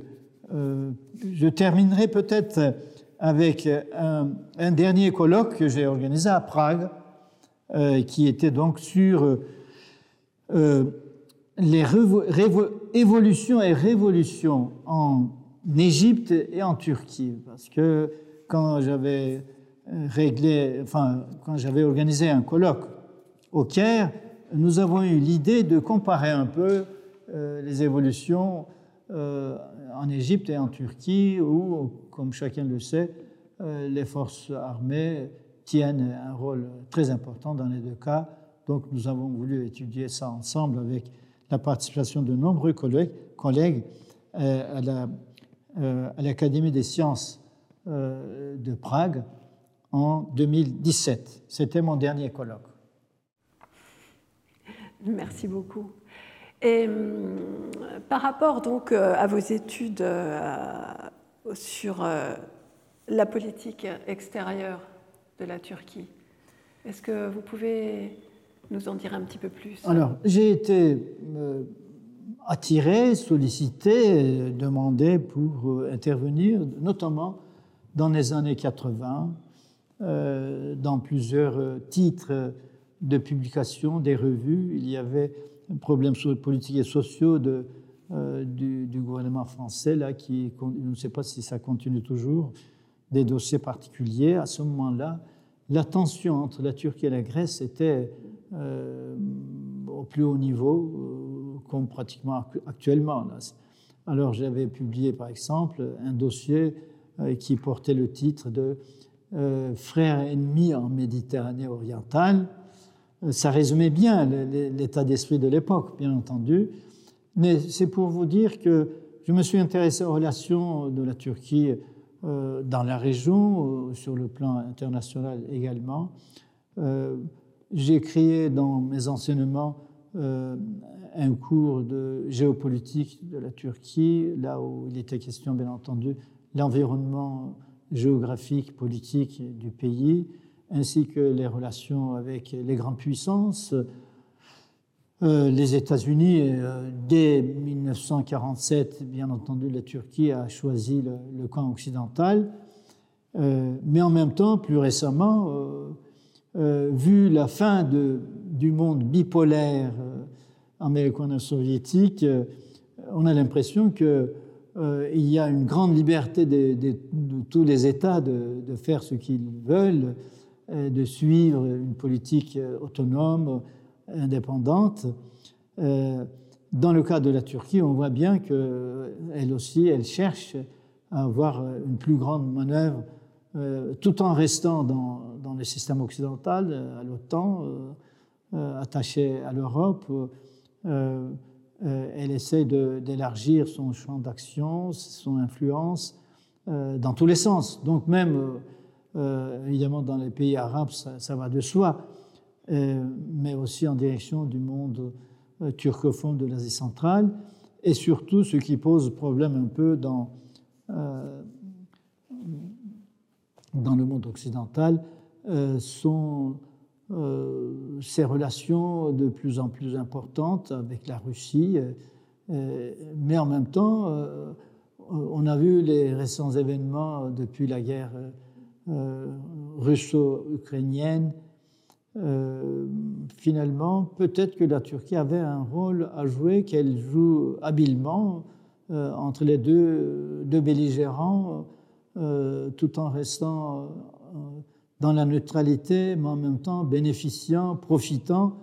terminerai peut-être avec un, dernier colloque que j'ai organisé à Prague, qui était donc sur les évolutions et révolutions en Égypte et en Turquie. Parce que quand j'avais euh, quand j'avais organisé un colloque au Caire, nous avons eu l'idée de comparer un peu euh, les évolutions euh, en Égypte et en Turquie, où, comme chacun le sait, les forces armées tiennent un rôle très important dans les deux cas. Donc nous avons voulu étudier ça ensemble avec la participation de nombreux collègues, euh, euh, à l'Académie des sciences euh, de Prague en 2017. C'était mon dernier colloque. Merci beaucoup. Et hum, par rapport donc à vos études sur la politique extérieure de la Turquie, est-ce que vous pouvez nous en dire un petit peu plus Alors, j'ai été euh, attiré, sollicité, demandé pour euh, intervenir, notamment dans les années 80, euh, dans plusieurs titres de publication des revues. Il y avait un problème politiques et sociaux du, du, gouvernement français, là, qui, je ne sais pas si ça continue toujours, des dossiers particuliers. À ce moment-là, la tension entre la Turquie et la Grèce était au plus haut niveau, euh, comme pratiquement actuellement. Alors j'avais publié par exemple un dossier euh, qui portait le titre de Frères ennemis en Méditerranée orientale. Ça résumait bien l'état d'esprit de l'époque, bien entendu, mais c'est pour vous dire que je me suis intéressé aux relations de la Turquie dans la région, sur le plan international également j'ai créé dans mes enseignements euh, un cours de géopolitique de la Turquie, là où il était question, bien entendu, l'environnement géographique, politique du pays, ainsi que les relations avec les grandes puissances. Euh, les États-Unis, euh, dès 1947, bien entendu, la Turquie a choisi le, le camp occidental, mais en même temps, plus récemment, euh, vu la fin du monde bipolaire euh, américano-soviétique, euh, on a l'impression qu'il y a une grande liberté de, tous les États de, de faire ce qu'ils veulent, de suivre une politique autonome, indépendante. Dans le cas de la Turquie, on voit bien qu'elle aussi, elle cherche à avoir une plus grande manœuvre tout en restant dans, dans, le système occidental, euh, à l'OTAN, euh, attaché à l'Europe, elle essaie d'élargir son champ d'action, son influence dans tous les sens. Donc même, évidemment, dans les pays arabes, ça, ça va de soi, mais aussi en direction du monde turcophone de l'Asie centrale, et surtout ce qui pose problème un peu dans dans le monde occidental euh, sont euh, ces relations de plus en plus importantes avec la Russie, euh, mais en même temps, on a vu les récents événements depuis la guerre russo-ukrainienne. finalement, peut-être que la Turquie avait un rôle à jouer, qu'elle joue habilement entre les deux, deux belligérants euh, tout en restant euh, dans la neutralité, mais en même temps bénéficiant, profitant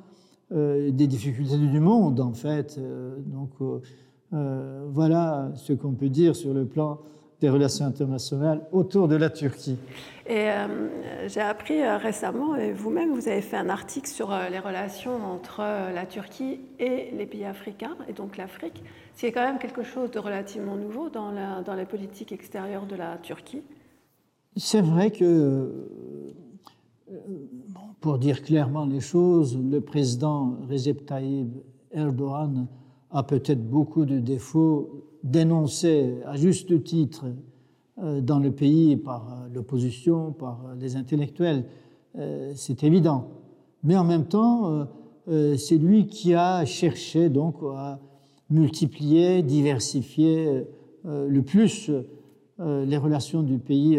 euh, des difficultés du monde, en fait. donc, voilà ce qu'on peut dire sur le plan des relations internationales autour de la Turquie. Et euh, j'ai appris euh, récemment, et vous-même, vous avez fait un article sur euh, les relations entre la Turquie et les pays africains, et donc l'Afrique, ce qui est quand même quelque chose de relativement nouveau dans la, dans la politique extérieure de la Turquie. C'est vrai que, pour dire clairement les choses, le président Recep Tayyip Erdogan a peut-être beaucoup de défauts dénoncés à juste titre euh, dans le pays par euh, l'opposition, par euh, les intellectuels, c'est évident. Mais en même temps, c'est lui qui a cherché donc à multiplier, diversifier le plus les relations du pays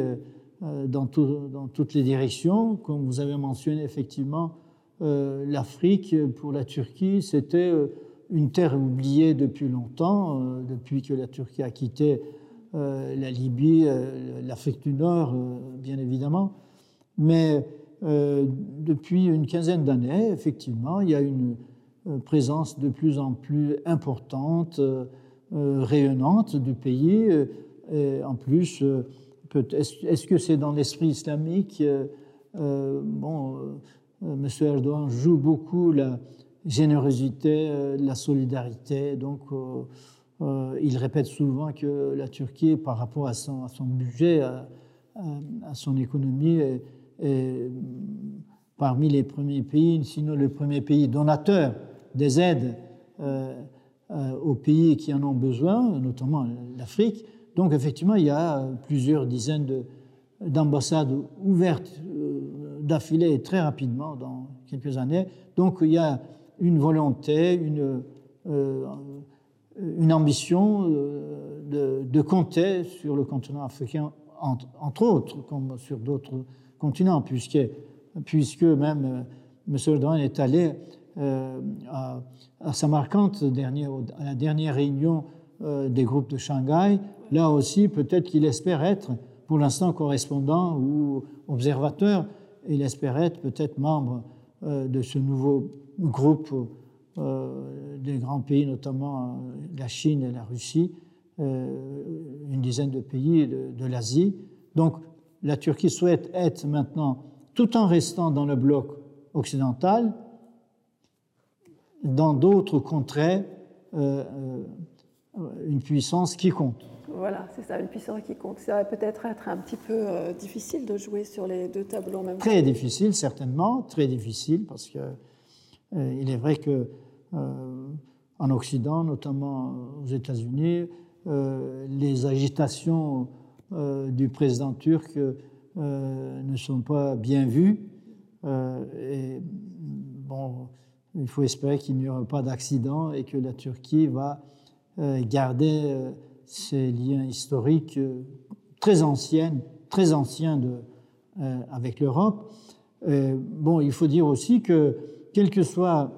dans, dans, toutes les directions. Comme vous avez mentionné, effectivement, l'Afrique, pour la Turquie, c'était une terre oubliée depuis longtemps, depuis que la Turquie a quitté euh, la Libye, euh, l'Afrique du Nord, euh, bien évidemment. Mais depuis une quinzaine d'années, effectivement, il y a une présence de plus en plus importante, rayonnante du pays. Et en plus, est-ce que c'est dans l'esprit islamique Bon, M. Erdogan joue beaucoup la générosité, la solidarité, donc euh, il répète souvent que la Turquie, par rapport à son, budget, à, son économie, est, parmi les premiers pays, sinon le premier pays donateur des aides euh, euh, aux pays qui en ont besoin, notamment l'Afrique. Donc effectivement, il y a plusieurs dizaines d'ambassades ouvertes d'affilée très rapidement dans quelques années. Donc il y a une volonté, une une ambition euh, de, compter sur le continent africain, entre, autres, comme sur d'autres continents, puisque, même euh, M. Erdogan est allé euh, à, Samarkand à la dernière réunion des groupes de Shanghai. Là aussi, peut-être qu'il espère être, pour l'instant, correspondant ou observateur. Il espère être peut-être membre de ce nouveau groupe euh, des grands pays, notamment euh, la Chine et la Russie, euh, une dizaine de pays de, l'Asie. Donc la Turquie souhaite être maintenant, tout en restant dans le bloc occidental, dans d'autres contrées, une puissance qui compte. Voilà, c'est ça, une puissance qui compte. Ça va peut-être être un petit peu difficile de jouer sur les deux tableaux en même temps. Très difficile, certainement, très difficile, parce que il est vrai que euh, en Occident, notamment aux États-Unis, euh, les agitations euh, du président turc ne sont pas bien vues. et bon, il faut espérer qu'il n'y aura pas d'accident et que la Turquie va garder ses liens historiques très anciens, très anciens avec l'Europe. bon, il faut dire aussi que, quel que soit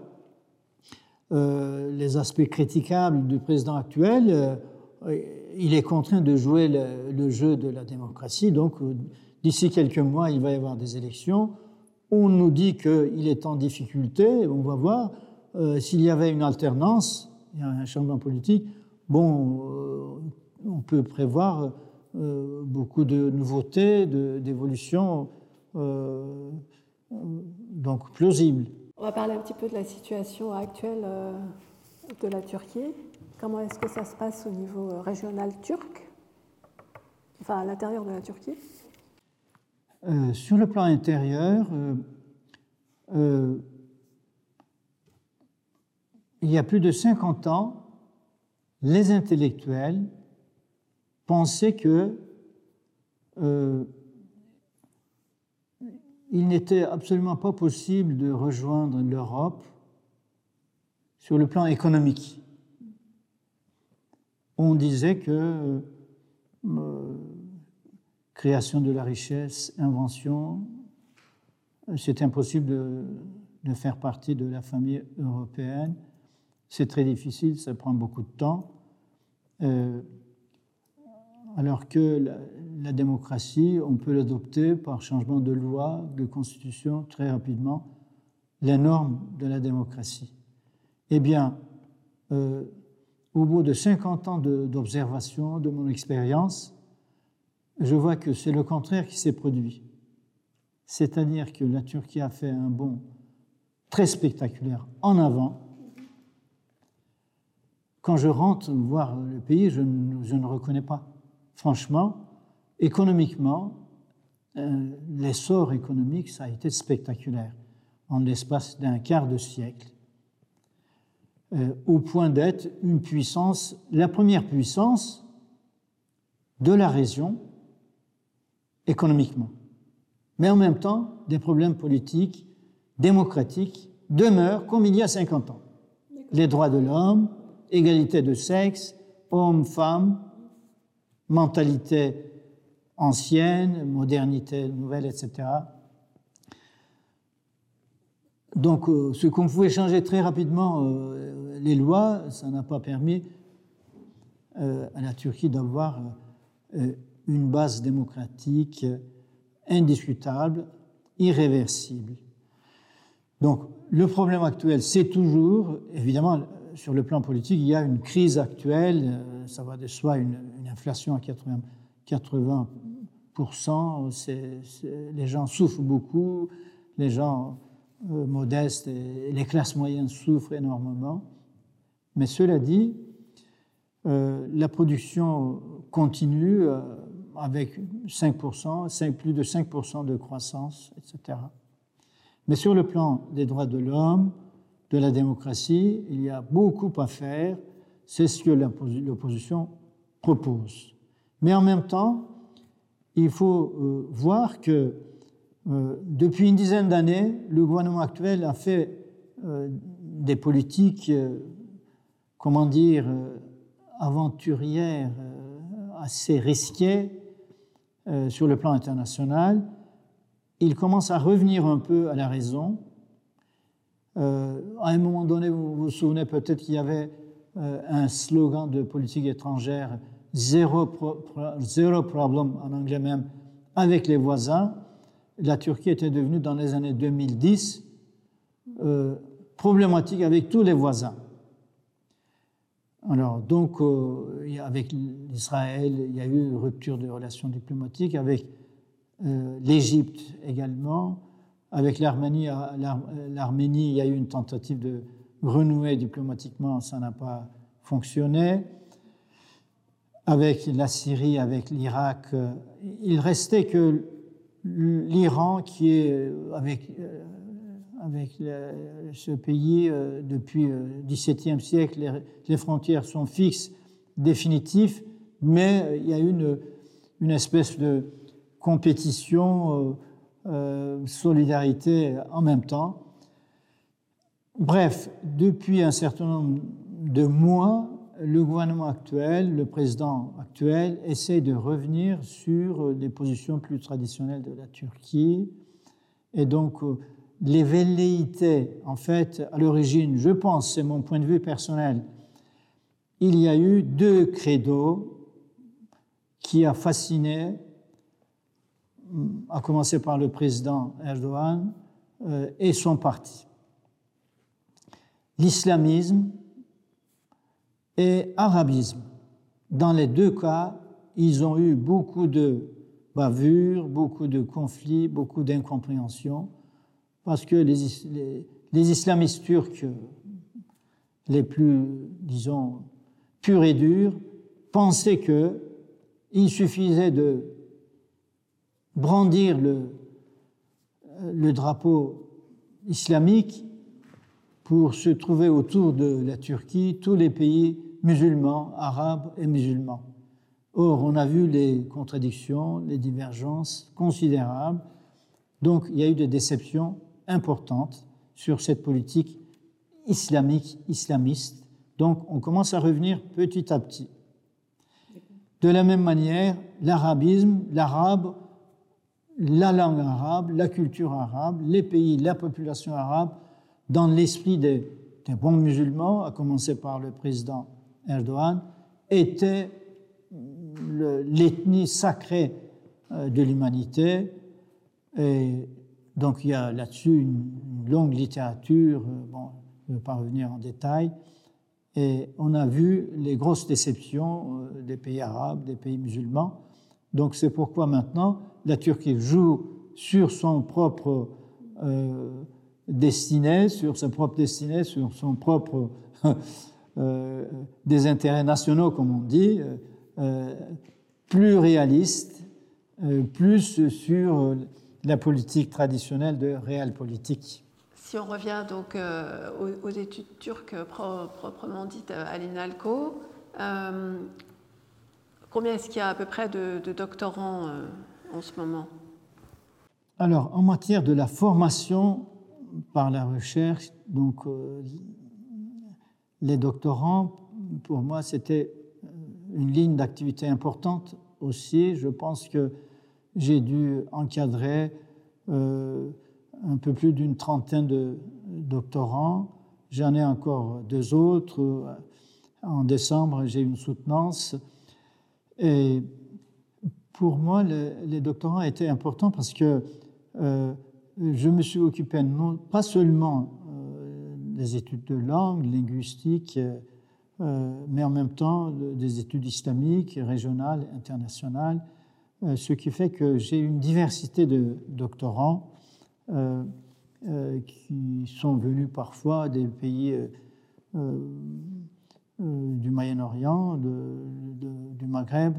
euh, les aspects critiquables du président actuel, euh, il est contraint de jouer le, jeu de la démocratie. Donc, euh, d'ici quelques mois, il va y avoir des élections. On nous dit qu'il est en difficulté. On va voir s'il y avait une alternance, un changement politique. Bon, on peut prévoir beaucoup de nouveautés, d'évolutions, donc plausibles. On va parler un petit peu de la situation actuelle euh, de la Turquie. Comment est-ce que ça se passe au niveau euh, régional turc, enfin à l'intérieur de la Turquie euh, Sur le plan intérieur, il y a plus de 50 ans, les intellectuels pensaient que il n'était absolument pas possible de rejoindre l'Europe sur le plan économique. On disait que euh, création de la richesse, invention, c'est impossible de, faire partie de la famille européenne. C'est très difficile, ça prend beaucoup de temps. Euh, alors que la, démocratie, on peut l'adopter par changement de loi, de constitution très rapidement, les normes de la démocratie. Eh bien, euh, au bout de 50 ans d'observation, de, mon expérience, je vois que c'est le contraire qui s'est produit. C'est-à-dire que la Turquie a fait un bond très spectaculaire en avant. Quand je rentre voir le pays, je ne, reconnais pas. Franchement, économiquement, euh, l'essor économique, ça a été spectaculaire en l'espace d'un quart de siècle, euh, au point d'être une puissance, la première puissance de la région économiquement. Mais en même temps, des problèmes politiques, démocratiques demeurent comme il y a 50 ans. Les droits de l'homme, égalité de sexe, hommes-femmes, mentalité ancienne, modernité nouvelle, etc. Donc, euh, ce qu'on pouvait changer très rapidement euh, les lois, ça n'a pas permis euh, à la Turquie d'avoir une base démocratique indiscutable, irréversible. Donc, le problème actuel, c'est toujours, évidemment, sur le plan politique, il y a une crise actuelle, ça va de soi, une, inflation à 80, 80% les gens souffrent beaucoup, les gens euh, modestes et les classes moyennes souffrent énormément. Mais cela dit, euh, la production continue euh, avec 5%, 5, plus de 5% de croissance, etc. Mais sur le plan des droits de l'homme, de la démocratie, il y a beaucoup à faire. C'est ce que l'opposition propose. Mais en même temps, il faut voir que euh, depuis une dizaine d'années, le gouvernement actuel a fait euh, des politiques, euh, comment dire, aventurières, assez risquées sur le plan international. Il commence à revenir un peu à la raison. À un moment donné, vous vous souvenez peut-être qu'il y avait un slogan de politique étrangère, zéro, zéro problem en anglais même, avec les voisins la Turquie était devenue dans les années 2010 euh, problématique avec tous les voisins. Alors, donc, euh, avec l'Israël, il y a eu une rupture de relations diplomatiques, avec euh, l'Égypte également, avec l'Arménie, l'Arménie, il y a eu une tentative de renouer diplomatiquement, ça n'a pas fonctionné. Avec la Syrie, avec l'Irak, il restait que l'Iran qui est euh, avec, euh, avec ce pays euh, depuis le XVIIe siècle, les, frontières sont fixes, définitives, mais il y a une, une espèce de compétition, solidarité en même temps. Bref, depuis un certain nombre de mois, le gouvernement actuel, le président actuel, essaie de revenir sur des positions plus traditionnelles de la Turquie. Et donc, euh, les velléités, en fait, à l'origine, je pense, c'est mon point de vue personnel, il y a eu deux credos qui a fasciné, à commencer par le président Erdogan euh, et son parti. L'islamisme et arabisme. Dans les deux cas, ils ont eu beaucoup de bavures, beaucoup de conflits, beaucoup d'incompréhensions, parce que les, les, islamistes turcs les plus, disons, purs et durs, pensaient qu'il suffisait de brandir le, drapeau islamique pour se trouver autour de la Turquie tous les pays musulmans, arabes et musulmans. Or, on a vu les contradictions, les divergences considérables. Donc, il y a eu des déceptions importantes sur cette politique islamique, islamiste. Donc, on commence à revenir petit à petit. De la même manière, l'arabisme, l'arabe, la langue arabe, la culture arabe, les pays, la population arabe dans l'esprit des, bons musulmans, à commencer par le président Erdogan, était l'ethnie sacrée euh, de l'humanité. Et donc il y a là-dessus une, longue littérature, euh, bon, je ne vais pas revenir en détail, et on a vu les grosses déceptions euh, des pays arabes, des pays musulmans, Donc c'est pourquoi maintenant la Turquie joue sur son propre euh, destinée, sur sa propre destinée, sur son propre euh, des intérêts nationaux, comme on dit, euh, plus réaliste, plus sur la politique traditionnelle de réelle politique. Si on revient donc aux, études turques proprement dites à l'INALCO, combien est-ce qu'il y a à peu près de doctorants alors, en matière de la formation par la recherche, donc euh, les doctorants, pour moi, c'était euh, une ligne d'activité importante aussi. Je pense que j'ai dû encadrer euh, un peu plus d'une trentaine de doctorants. J'en ai encore deux autres. En décembre, j'ai une soutenance. Et pour moi, les doctorants étaient importants parce que euh, je me suis occupé non, pas seulement euh, des études de langue, linguistique, euh, mais en même temps des études islamiques, régionales, internationales, ce qui fait que j'ai une diversité de doctorants qui sont venus parfois des pays du Moyen-Orient, du Maghreb.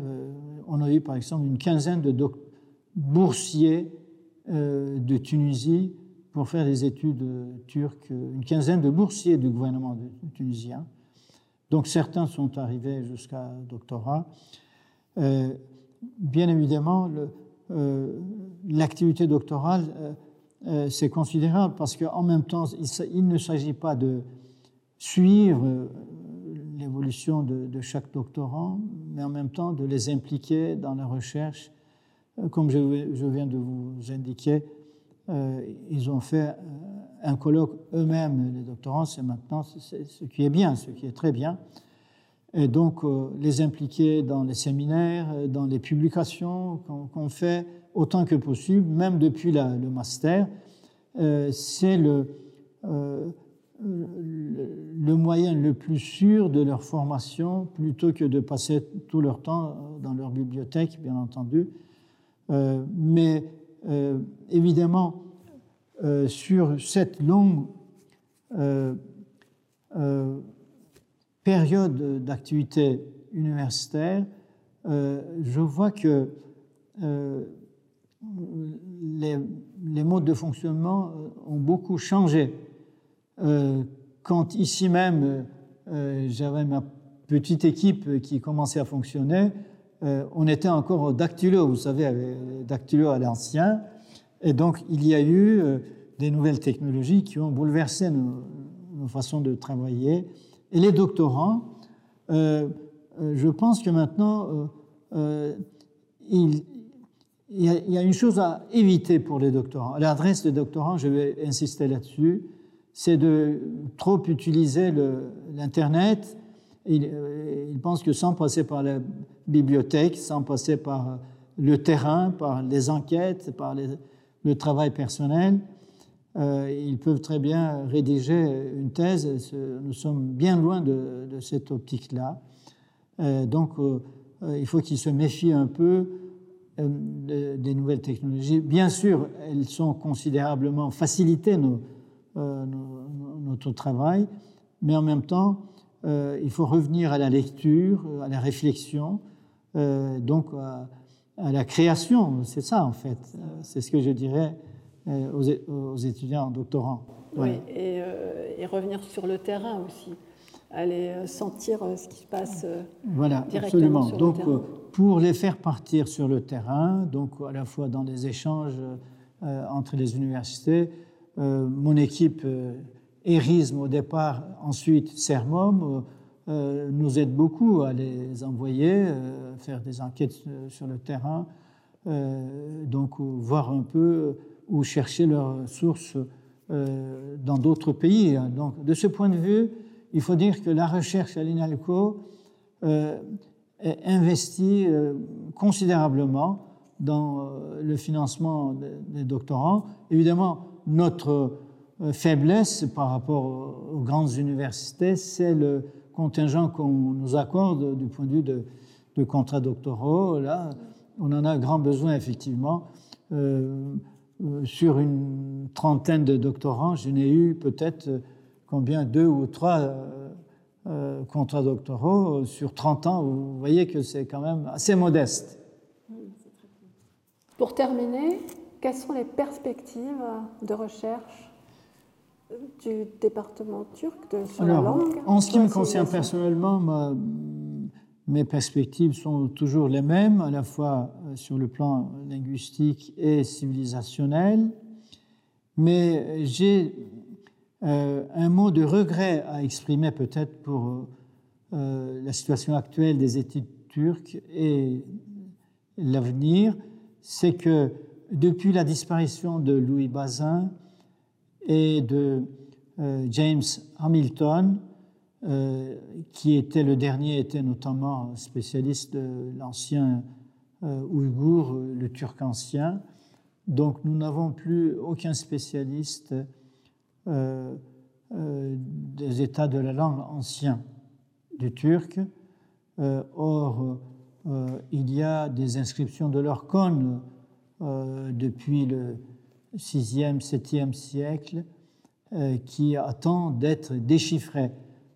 On a eu par exemple une quinzaine de boursiers euh, de Tunisie pour faire des études turques, une quinzaine de boursiers du gouvernement tunisien. Donc certains sont arrivés jusqu'à doctorat. Euh, bien évidemment, euh, l'activité doctorale, c'est considérable parce qu'en même temps, il, ne s'agit pas de suivre de, chaque doctorant, mais en même temps de les impliquer dans la recherche comme je, viens de vous indiquer, euh, ils ont fait euh, un colloque eux-mêmes, les doctorants, c'est maintenant ce qui est bien, ce qui est très bien. Et donc, euh, les impliquer dans les séminaires, dans les publications qu'on fait autant que possible, même depuis le master, c'est le, le moyen le plus sûr de leur formation plutôt que de passer tout leur temps dans leur bibliothèque, bien entendu, euh, mais euh, évidemment, euh, sur cette longue période d'activité universitaire, je vois que les, les, modes de fonctionnement ont beaucoup changé. Quand ici même, j'avais ma petite équipe qui commençait à fonctionner, euh, on était encore au dactylo, vous savez, dactylo à l'ancien. Et donc, il y a eu euh, des nouvelles technologies qui ont bouleversé nos, façons de travailler. Et les doctorants, euh, je pense que maintenant, il, y a, une chose à éviter pour les doctorants. À l'adresse des doctorants, je vais insister là-dessus, c'est de trop utiliser l'Internet. Ils, ils pensent que sans passer par la bibliothèque sans passer par le terrain, par les enquêtes, par le travail personnel. Euh, ils peuvent très bien rédiger une thèse. Nous sommes bien loin de, cette optique-là. Euh, donc, euh, il faut qu'ils se méfient un peu des nouvelles technologies. Bien sûr, elles sont considérablement facilitées notre travail, mais en même temps, il faut revenir à la lecture, à la réflexion, euh, donc à, la création. C'est ça, en fait. C'est ce que je dirais euh, aux, étudiants doctorants. Oui, euh, et, revenir sur le terrain aussi. Aller sentir ce qui se passe voilà, absolument. donc, pour les faire partir sur le terrain, donc à la fois dans les échanges entre les universités, mon équipe ERISM au départ, ensuite CERMOM, euh, nous aide beaucoup à les envoyer, euh, faire des enquêtes euh, sur le terrain, donc voir un peu où chercher leurs sources dans d'autres pays. Donc, de ce point de vue, il faut dire que la recherche à l'INALCO investit considérablement dans le financement des doctorants. Évidemment, notre faiblesse par rapport aux grandes universités, c'est le contingent qu'on nous accorde du point de vue de, contrats doctoraux, là, on en a grand besoin effectivement. sur une trentaine de doctorants, je n'ai eu peut-être combien deux ou trois contrats doctoraux sur 30 ans. Vous voyez que c'est quand même assez modeste. Pour terminer, quelles sont les perspectives de recherche du département turc de, sur la langue En ce qui me concerne personnellement, mes perspectives sont toujours les mêmes, à la fois euh, sur le plan linguistique et civilisationnel, mais j'ai euh, un mot de regret à exprimer peut-être pour euh, la situation actuelle des études turques et l'avenir, c'est que depuis la disparition de Louis Bazin et de euh, James Hamilton, euh, qui était le dernier, était notamment spécialiste de l'ancien euh, ouïghour, le turc ancien. Donc nous n'avons plus aucun spécialiste des états de la langue ancien du turc. or, il y a des inscriptions de l'Orcon euh, depuis le 6e, 7e siècle euh, qui attend d'être déchiffré.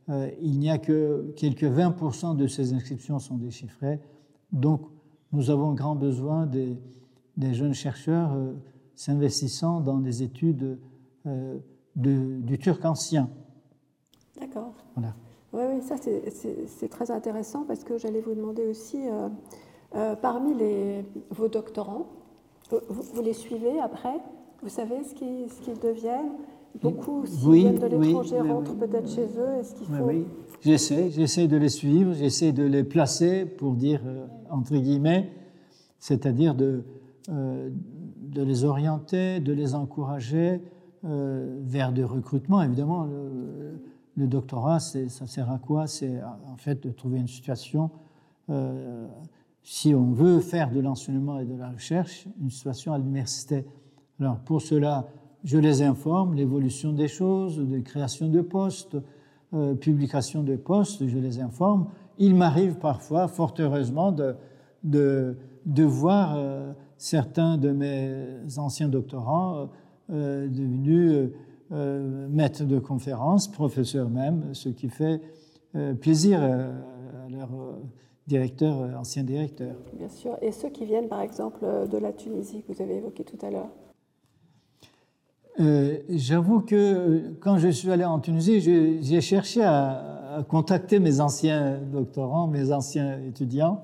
Euh, il n'y a que quelques 20% de ces inscriptions sont déchiffrées. Donc, nous avons grand besoin des, des jeunes chercheurs s'investissant dans des études du turc ancien. D'accord. Voilà. Oui, oui, ça c'est très intéressant parce que j'allais vous demander aussi, parmi les, vos doctorants, vous, les suivez après Vous savez ce qu'ils deviennent? Beaucoup, s'ils viennent de l'étranger, rentrent peut-être chez eux. Est-ce qu'il faut... Oui, j'essaie, j'essaie de les suivre, j'essaie de les placer, pour dire euh, entre guillemets, c'est-à-dire de, euh, de les orienter, de les encourager euh, vers des recrutements. Évidemment, le, le doctorat, ça sert à quoi? C'est en fait de trouver une situation si on veut faire de l'enseignement et de la recherche, une situation à l'université. Alors pour cela, je les informe, l'évolution des choses, de création de postes, euh, publication de postes, je les informe. Il m'arrive parfois, fort heureusement, de, de, voir euh, certains de mes anciens doctorants euh, devenus maîtres de conférences, professeurs même, ce qui fait plaisir à leur directeur, euh, ancien directeur. Bien sûr. Et ceux qui viennent, par exemple, euh, de la Tunisie, que vous avez évoqué tout à l'heure euh, J'avoue que quand je suis allé en Tunisie, j'ai cherché à, contacter mes anciens doctorants, mes anciens étudiants.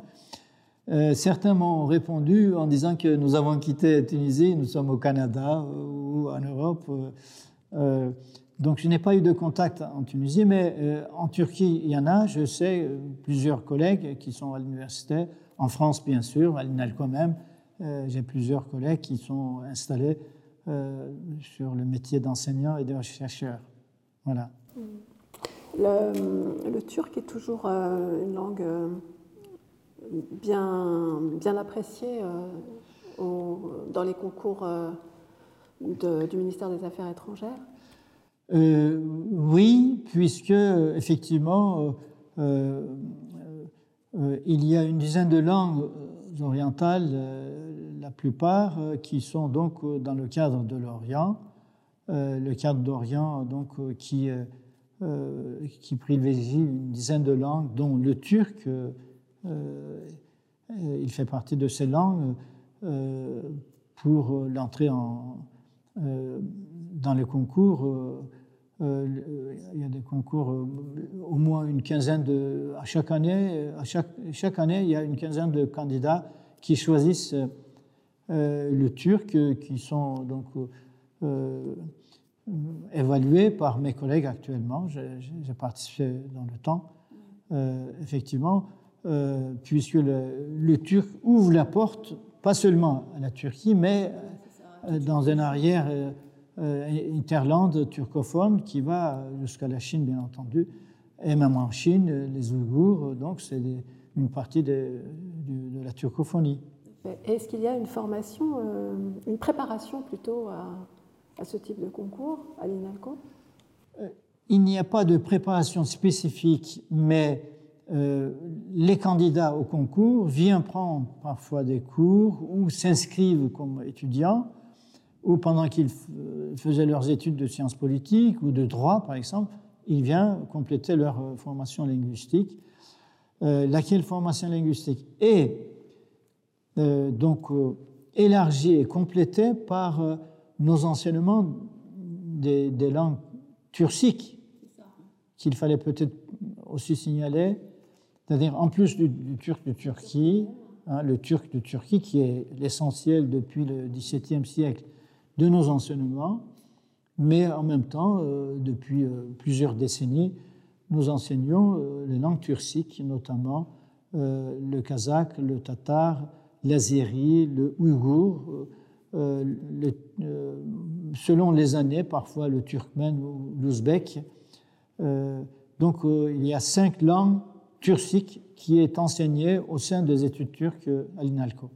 certains m'ont répondu en disant que nous avons quitté la Tunisie, nous sommes au Canada ou en Europe. Donc je n'ai pas eu de contact en Tunisie, mais euh, en Turquie, il y en a. Je sais euh, plusieurs collègues qui sont à l'université, en France bien sûr, à l'INALCO même. Euh, j'ai plusieurs collègues qui sont installés sur le métier d'enseignant et de chercheur. Voilà. Le, turc est toujours une langue bien, bien appréciée dans les concours du ministère des Affaires étrangères euh, oui, puisque effectivement, euh, euh, il y a une dizaine de langues orientales, la plupart qui sont donc dans le cadre de l'Orient, le cadre d'Orient donc qui qui privilégie une dizaine de langues, dont le turc. il fait partie de ces langues pour l'entrée en dans les concours il y a des concours, euh, au moins une quinzaine de. À chaque année, à chaque, chaque année, il y a une quinzaine de candidats qui choisissent euh, le turc, qui sont donc évalués par mes collègues actuellement. J'ai participé dans le temps, effectivement, puisque le, le, turc ouvre la porte, pas seulement à la Turquie, mais dans un arrière euh, interland turcophone qui va jusqu'à la Chine, bien entendu, et même en Chine, les Ouïghours, donc c'est une partie de, la turcophonie. Est-ce qu'il y a une formation, euh, une préparation plutôt à, ce type de concours à l'INALCO? Euh, Il n'y a pas de préparation spécifique, mais les candidats au concours viennent prendre parfois des cours ou s'inscrivent comme étudiants ou pendant qu'ils faisaient leurs études de sciences politiques ou de droit, par exemple, ils viennent compléter leur euh, formation linguistique, euh, laquelle formation linguistique? Est euh, donc élargie et complétée par nos enseignements des, langues turciques, qu'il fallait peut-être aussi signaler, c'est-à-dire en plus du, turc de Turquie, hein, le turc de Turquie qui est l'essentiel depuis le XVIIe siècle de nos enseignements, mais en même temps, euh, depuis euh, plusieurs décennies, nous enseignons euh, les langues turciques, notamment le kazakh, le tatar, l'azéri, le ouïghour, selon les années, parfois le turkmène ou l'ouzbek. donc il y a cinq langues turciques qui est enseignées au sein des études turques à l'INALCO.